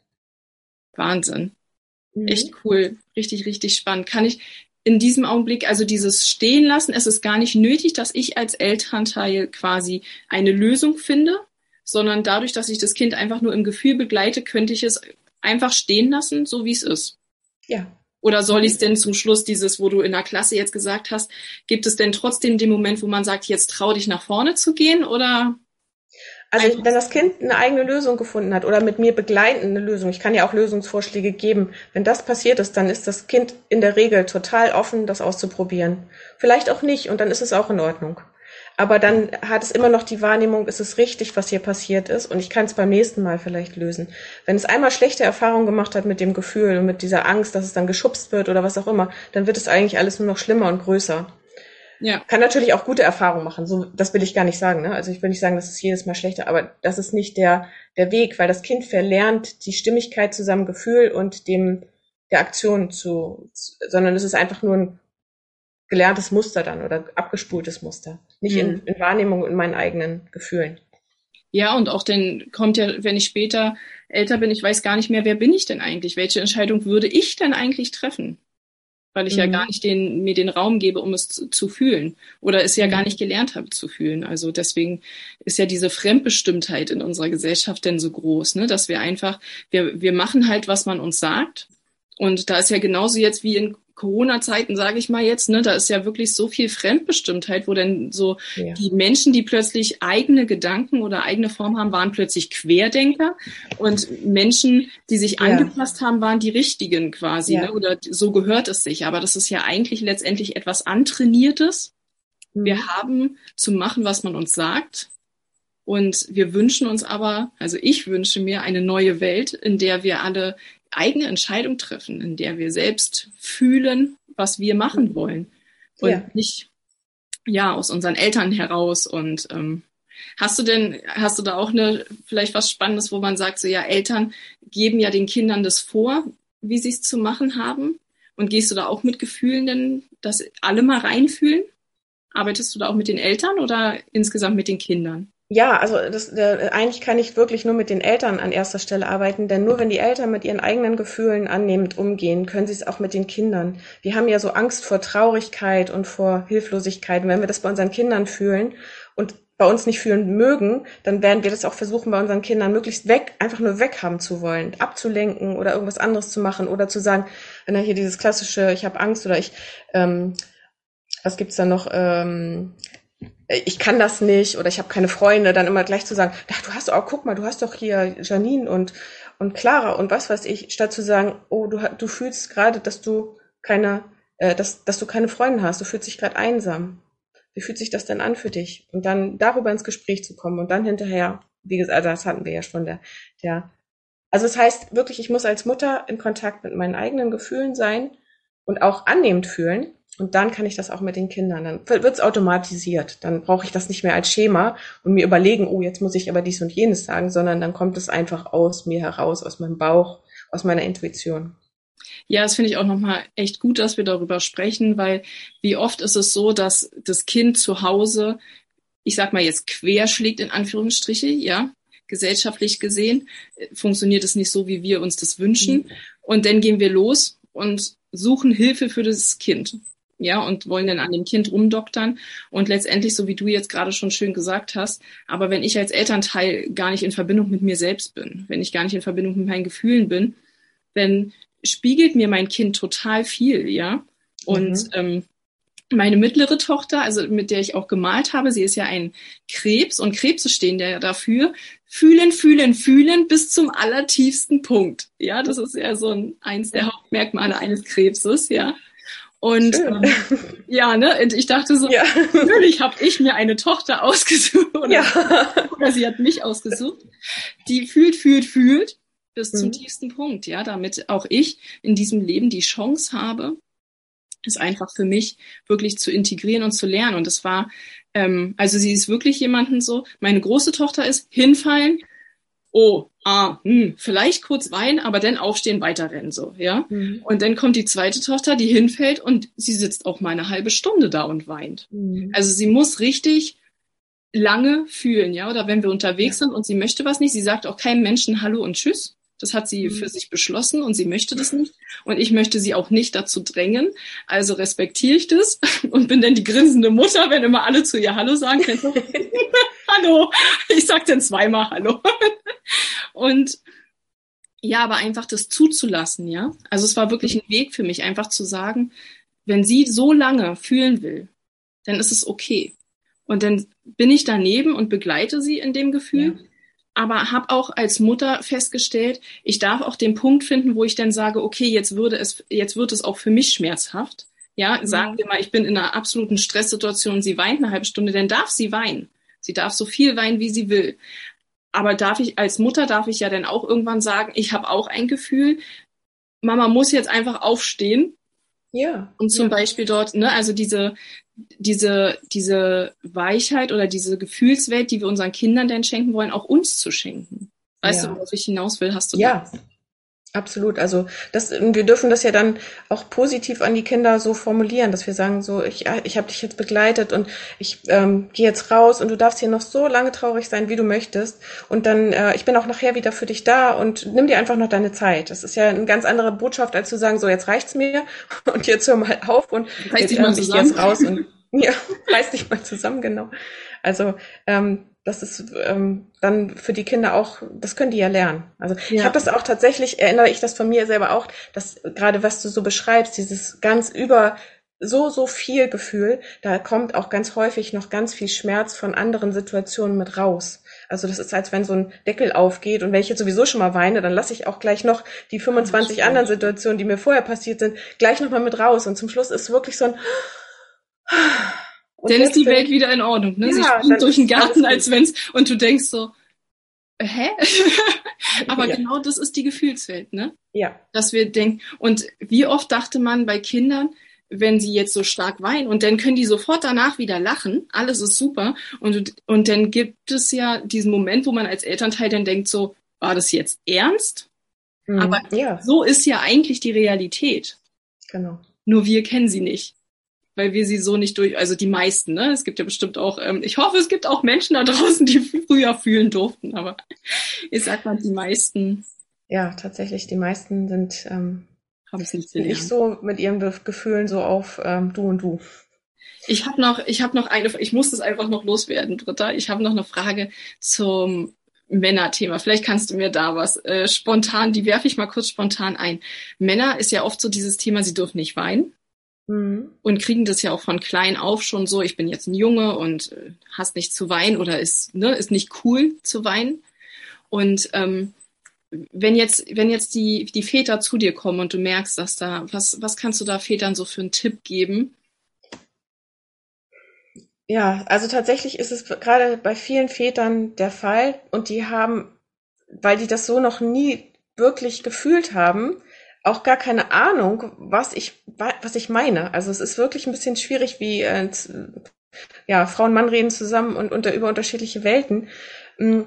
Wahnsinn. Mhm. Echt cool. Richtig, richtig spannend. Kann ich in diesem Augenblick also dieses stehen lassen? Es ist gar nicht nötig, dass ich als Elternteil quasi eine Lösung finde, sondern dadurch, dass ich das Kind einfach nur im Gefühl begleite, könnte ich es einfach stehen lassen, so wie es ist. Ja. Oder soll ich es denn zum Schluss dieses, wo du in der Klasse jetzt gesagt hast, gibt es denn trotzdem den Moment, wo man sagt, jetzt trau dich nach vorne zu gehen oder also wenn das Kind eine eigene Lösung gefunden hat oder mit mir begleitend eine Lösung, ich kann ja auch Lösungsvorschläge geben. Wenn das passiert ist, dann ist das Kind in der Regel total offen, das auszuprobieren. Vielleicht auch nicht und dann ist es auch in Ordnung. Aber dann hat es immer noch die Wahrnehmung, ist es richtig, was hier passiert ist und ich kann es beim nächsten Mal vielleicht lösen. Wenn es einmal schlechte Erfahrungen gemacht hat mit dem Gefühl und mit dieser Angst, dass es dann geschubst wird oder was auch immer, dann wird es eigentlich alles nur noch schlimmer und größer. Ja. Kann natürlich auch gute Erfahrungen machen. So, das will ich gar nicht sagen. Ne? Also ich will nicht sagen, dass es jedes Mal schlechter, aber das ist nicht der, der Weg, weil das Kind verlernt die Stimmigkeit zu seinem Gefühl und dem der Aktion zu, sondern es ist einfach nur ein gelerntes Muster dann oder abgespultes Muster. Nicht mhm. in, in Wahrnehmung in meinen eigenen Gefühlen. Ja, und auch dann kommt ja, wenn ich später älter bin, ich weiß gar nicht mehr, wer bin ich denn eigentlich? Welche Entscheidung würde ich denn eigentlich treffen? Weil ich mhm. ja gar nicht den, mir den Raum gebe, um es zu, zu fühlen oder es ja gar mhm. nicht gelernt habe zu fühlen. Also deswegen ist ja diese Fremdbestimmtheit in unserer Gesellschaft denn so groß, ne? dass wir einfach, wir, wir machen halt, was man uns sagt. Und da ist ja genauso jetzt wie in Corona-Zeiten, sage ich mal jetzt, ne, da ist ja wirklich so viel Fremdbestimmtheit, wo denn so ja. die Menschen, die plötzlich eigene Gedanken oder eigene Form haben, waren plötzlich Querdenker und Menschen, die sich ja. angepasst haben, waren die richtigen quasi, ja. ne, oder so gehört es sich. Aber das ist ja eigentlich letztendlich etwas antrainiertes. Mhm. Wir haben zu machen, was man uns sagt. Und wir wünschen uns aber, also ich wünsche mir eine neue Welt, in der wir alle eigene Entscheidung treffen, in der wir selbst fühlen, was wir machen mhm. wollen und ja. nicht ja aus unseren Eltern heraus und ähm, Hast du denn, hast du da auch eine, vielleicht was Spannendes, wo man sagt, so ja, Eltern geben ja den Kindern das vor, wie sie es zu machen haben? Und gehst du da auch mit Gefühlen denn, dass alle mal reinfühlen? Arbeitest du da auch mit den Eltern oder insgesamt mit den Kindern? Ja, also das, äh, eigentlich kann ich wirklich nur mit den Eltern an erster Stelle arbeiten, denn nur wenn die Eltern mit ihren eigenen Gefühlen annehmend umgehen, können sie es auch mit den Kindern. Die haben ja so Angst vor Traurigkeit und vor Hilflosigkeit. Und wenn wir das bei unseren Kindern fühlen und bei uns nicht fühlen mögen, dann werden wir das auch versuchen, bei unseren Kindern möglichst weg, einfach nur weg haben zu wollen, abzulenken oder irgendwas anderes zu machen oder zu sagen, na hier dieses klassische, ich habe Angst oder ich, ähm, was gibt's da noch, ähm, ich kann das nicht oder ich habe keine Freunde, dann immer gleich zu sagen, ach, du hast auch, guck mal, du hast doch hier Janine und und Clara und was weiß ich, statt zu sagen, oh, du, du fühlst gerade, dass du keine, äh, dass, dass du keine Freunde hast, du fühlst dich gerade einsam. Wie fühlt sich das denn an für dich? Und dann darüber ins Gespräch zu kommen und dann hinterher, wie gesagt, also das hatten wir ja schon, der, der, also es das heißt wirklich, ich muss als Mutter in Kontakt mit meinen eigenen Gefühlen sein und auch annehmend fühlen. Und dann kann ich das auch mit den Kindern. Dann wird es automatisiert. Dann brauche ich das nicht mehr als Schema und mir überlegen, oh, jetzt muss ich aber dies und jenes sagen, sondern dann kommt es einfach aus mir heraus, aus meinem Bauch, aus meiner Intuition. Ja, das finde ich auch nochmal echt gut, dass wir darüber sprechen, weil wie oft ist es so, dass das Kind zu Hause, ich sag mal jetzt querschlägt in Anführungsstriche, ja, gesellschaftlich gesehen, funktioniert es nicht so, wie wir uns das wünschen. Mhm. Und dann gehen wir los und suchen Hilfe für das Kind. Ja, und wollen dann an dem Kind rumdoktern. Und letztendlich, so wie du jetzt gerade schon schön gesagt hast, aber wenn ich als Elternteil gar nicht in Verbindung mit mir selbst bin, wenn ich gar nicht in Verbindung mit meinen Gefühlen bin, dann spiegelt mir mein Kind total viel, ja. Und mhm. ähm, meine mittlere Tochter, also mit der ich auch gemalt habe, sie ist ja ein Krebs und Krebse stehen ja dafür. Fühlen, fühlen, fühlen bis zum allertiefsten Punkt. Ja, das ist ja so ein, eins der Hauptmerkmale eines Krebses, ja. Und ähm, ja, ne, und ich dachte so, ja. natürlich habe ich mir eine Tochter ausgesucht oder, ja. oder sie hat mich ausgesucht, die fühlt, fühlt, fühlt bis mhm. zum tiefsten Punkt, ja, damit auch ich in diesem Leben die Chance habe, es einfach für mich wirklich zu integrieren und zu lernen. Und es war, ähm, also sie ist wirklich jemanden so, meine große Tochter ist hinfallen, oh, ah, hm, vielleicht kurz weinen, aber dann aufstehen, weiterrennen, so, ja. Mhm. Und dann kommt die zweite Tochter, die hinfällt und sie sitzt auch mal eine halbe Stunde da und weint. Mhm. Also sie muss richtig lange fühlen, ja, oder wenn wir unterwegs ja. sind und sie möchte was nicht, sie sagt auch keinem Menschen Hallo und Tschüss, das hat sie für mhm. sich beschlossen und sie möchte das nicht. Und ich möchte sie auch nicht dazu drängen. Also respektiere ich das und bin dann die grinsende Mutter, wenn immer alle zu ihr Hallo sagen. Du? Hallo. Ich sag dann zweimal Hallo. Und ja, aber einfach das zuzulassen, ja. Also es war wirklich ein Weg für mich, einfach zu sagen, wenn sie so lange fühlen will, dann ist es okay. Und dann bin ich daneben und begleite sie in dem Gefühl. Ja aber habe auch als Mutter festgestellt, ich darf auch den Punkt finden, wo ich dann sage, okay, jetzt würde es, jetzt wird es auch für mich schmerzhaft. Ja, mhm. sagen wir mal, ich bin in einer absoluten Stresssituation, sie weint eine halbe Stunde, dann darf sie weinen. Sie darf so viel weinen, wie sie will. Aber darf ich als Mutter darf ich ja dann auch irgendwann sagen, ich habe auch ein Gefühl, Mama muss jetzt einfach aufstehen. Ja. Und zum ja. Beispiel dort, ne, also diese, diese, diese Weichheit oder diese Gefühlswelt, die wir unseren Kindern denn schenken wollen, auch uns zu schenken. Weißt ja. du, worauf ich hinaus will? Hast du Ja, das? Absolut. Also das, wir dürfen das ja dann auch positiv an die Kinder so formulieren, dass wir sagen, so, ich, ich habe dich jetzt begleitet und ich ähm, gehe jetzt raus und du darfst hier noch so lange traurig sein, wie du möchtest. Und dann, äh, ich bin auch nachher wieder für dich da und nimm dir einfach noch deine Zeit. Das ist ja eine ganz andere Botschaft, als zu sagen, so, jetzt reicht's mir und jetzt hör mal auf und reiß jetzt, ähm, ich jetzt raus und ja, reiß dich mal zusammen, genau. Also ähm, das ist ähm, dann für die Kinder auch, das können die ja lernen. Also ja. ich habe das auch tatsächlich, erinnere ich das von mir selber auch, dass gerade was du so beschreibst, dieses ganz über so, so viel Gefühl, da kommt auch ganz häufig noch ganz viel Schmerz von anderen Situationen mit raus. Also das ist, als wenn so ein Deckel aufgeht und wenn ich jetzt sowieso schon mal weine, dann lasse ich auch gleich noch die 25 anderen Situationen, die mir vorher passiert sind, gleich nochmal mit raus. Und zum Schluss ist wirklich so ein und dann ist die Welt wieder in Ordnung. Ne? Ja, Sie springt durch den Garten, als wenn's und du denkst so, hä? Aber ja. genau das ist die Gefühlswelt, ne? Ja. Dass wir denken, und wie oft dachte man bei Kindern, wenn sie jetzt so stark weinen und dann können die sofort danach wieder lachen, alles ist super. Und, und dann gibt es ja diesen Moment, wo man als Elternteil dann denkt so, war das jetzt ernst? Mhm, Aber ja. so ist ja eigentlich die Realität. Genau. Nur wir kennen sie nicht weil wir sie so nicht durch, also die meisten, ne? Es gibt ja bestimmt auch, ähm, ich hoffe, es gibt auch Menschen da draußen, die früher fühlen durften, aber ich sag mal, die meisten. Ja, tatsächlich, die meisten sind, ähm, haben es nicht, nicht so mit ihren Gefühlen so auf ähm, du und du. Ich habe noch, ich habe noch eine, ich muss das einfach noch loswerden, Britta. Ich habe noch eine Frage zum Männerthema. Vielleicht kannst du mir da was äh, spontan, die werfe ich mal kurz spontan ein. Männer ist ja oft so dieses Thema, sie dürfen nicht weinen. Mhm. Und kriegen das ja auch von klein auf schon so, ich bin jetzt ein Junge und äh, hast nicht zu weinen oder ist, ne, ist nicht cool zu weinen. Und ähm, wenn jetzt, wenn jetzt die, die Väter zu dir kommen und du merkst, dass da, was, was kannst du da Vätern so für einen Tipp geben, ja, also tatsächlich ist es gerade bei vielen Vätern der Fall und die haben, weil die das so noch nie wirklich gefühlt haben, auch gar keine Ahnung, was ich, was ich meine. Also es ist wirklich ein bisschen schwierig, wie äh, ja, Frau und Mann reden zusammen und unter, über unterschiedliche Welten. Mm,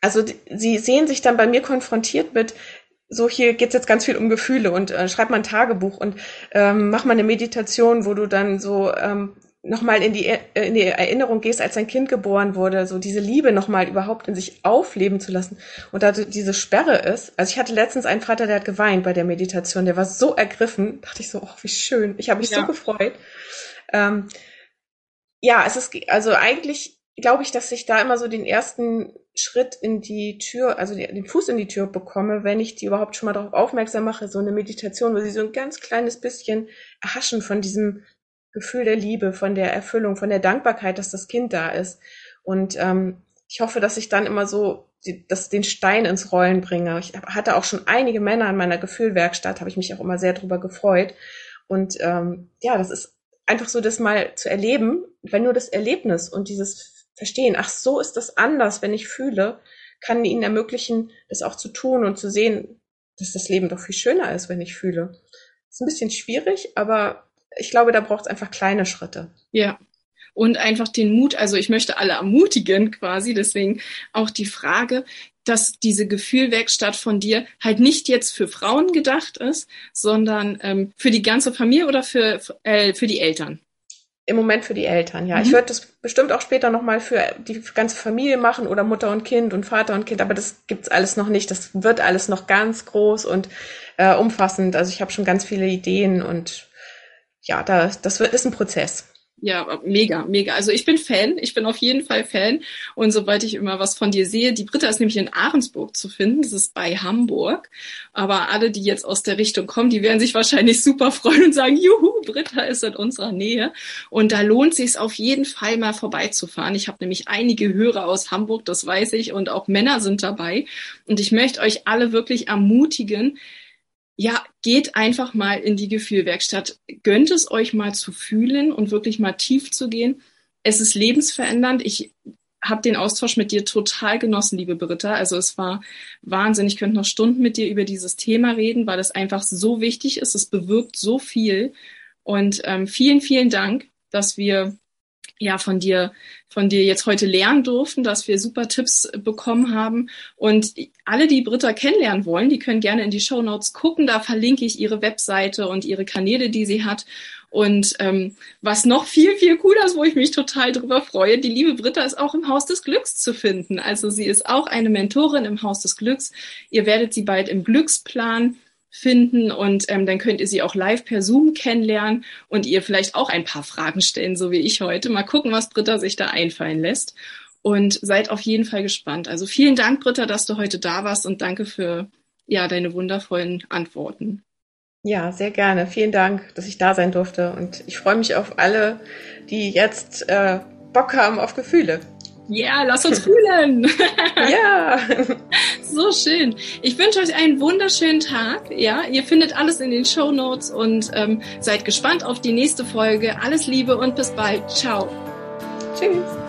also sie sehen sich dann bei mir konfrontiert mit, so hier geht's jetzt ganz viel um Gefühle und äh, schreib mal ein Tagebuch und ähm, mach mal eine Meditation, wo du dann so ähm, nochmal in die, äh, in die Erinnerung gehst, als dein Kind geboren wurde, so diese Liebe nochmal überhaupt in sich aufleben zu lassen und da diese Sperre ist. Also ich hatte letztens einen Vater, der hat geweint bei der Meditation, der war so ergriffen, dachte ich so, oh, wie schön, ich habe mich ja. so gefreut. Ähm, ja, es ist, also eigentlich glaube ich, dass ich da immer so den ersten Schritt in die Tür, also den Fuß in die Tür bekomme, wenn ich die überhaupt schon mal darauf aufmerksam mache, so eine Meditation, wo sie so ein ganz kleines bisschen erhaschen von diesem Gefühl der Liebe, von der Erfüllung, von der Dankbarkeit, dass das Kind da ist. Und ähm, ich hoffe, dass ich dann immer so die, das, den Stein ins Rollen bringe. Ich hatte auch schon einige Männer in meiner Gefühlwerkstatt, habe ich mich auch immer sehr drüber gefreut. Und ähm, ja, das ist einfach so, das mal zu erleben, wenn nur das Erlebnis und dieses Verstehen, ach so ist das anders, wenn ich fühle, kann ihnen ermöglichen, das auch zu tun und zu sehen, dass das Leben doch viel schöner ist, wenn ich fühle. Ist ein bisschen schwierig, aber ich glaube, da braucht es einfach kleine Schritte. Ja. Und einfach den Mut, also ich möchte alle ermutigen quasi, deswegen auch die Frage, dass diese Gefühlwerkstatt von dir halt nicht jetzt für Frauen gedacht ist, sondern ähm, für die ganze Familie oder für, äh, für die Eltern. Im Moment für die Eltern, ja. Mhm. Ich würde das bestimmt auch später nochmal für die ganze Familie machen oder Mutter und Kind und Vater und Kind, aber das gibt's alles noch nicht. Das wird alles noch ganz groß und äh, umfassend. Also ich habe schon ganz viele Ideen und ja, da, das wird, ist ein Prozess. Ja, mega, mega. Also ich bin Fan, ich bin auf jeden Fall Fan. Und sobald ich immer was von dir sehe, die Britta ist nämlich in Ahrensburg zu finden, das ist bei Hamburg. Aber alle, die jetzt aus der Richtung kommen, die werden sich wahrscheinlich super freuen und sagen, juhu, Britta ist in unserer Nähe. Und da lohnt sich auf jeden Fall mal vorbeizufahren. Ich habe nämlich einige Hörer aus Hamburg, das weiß ich, und auch Männer sind dabei. Und ich möchte euch alle wirklich ermutigen, ja, geht einfach mal in die Gefühlwerkstatt. Gönnt es euch mal zu fühlen und wirklich mal tief zu gehen. Es ist lebensverändernd. Ich habe den Austausch mit dir total genossen, liebe Britta. Also es war Wahnsinn. Ich könnte noch Stunden mit dir über dieses Thema reden, weil es einfach so wichtig ist. Es bewirkt so viel. Und ähm, vielen, vielen Dank, dass wir ja von dir von dir jetzt heute lernen durften, dass wir super Tipps bekommen haben und alle, die Britta kennenlernen wollen, die können gerne in die Show Notes gucken. Da verlinke ich ihre Webseite und ihre Kanäle, die sie hat. Und ähm, was noch viel, viel cooler ist, wo ich mich total drüber freue, die liebe Britta ist auch im Haus des Glücks zu finden. Also sie ist auch eine Mentorin im Haus des Glücks. Ihr werdet sie bald im Glücksplan finden und ähm, dann könnt ihr sie auch live per Zoom kennenlernen und ihr vielleicht auch ein paar Fragen stellen, so wie ich heute. Mal gucken, was Britta sich da einfallen lässt. Und seid auf jeden Fall gespannt. Also vielen Dank, Britta, dass du heute da warst und danke für ja deine wundervollen Antworten. Ja, sehr gerne. Vielen Dank, dass ich da sein durfte. Und ich freue mich auf alle, die jetzt äh, Bock haben auf Gefühle. Ja, lass uns fühlen. ja. So schön. Ich wünsche euch einen wunderschönen Tag. Ja, ihr findet alles in den Show Notes und ähm, seid gespannt auf die nächste Folge. Alles Liebe und bis bald. Ciao. Tschüss.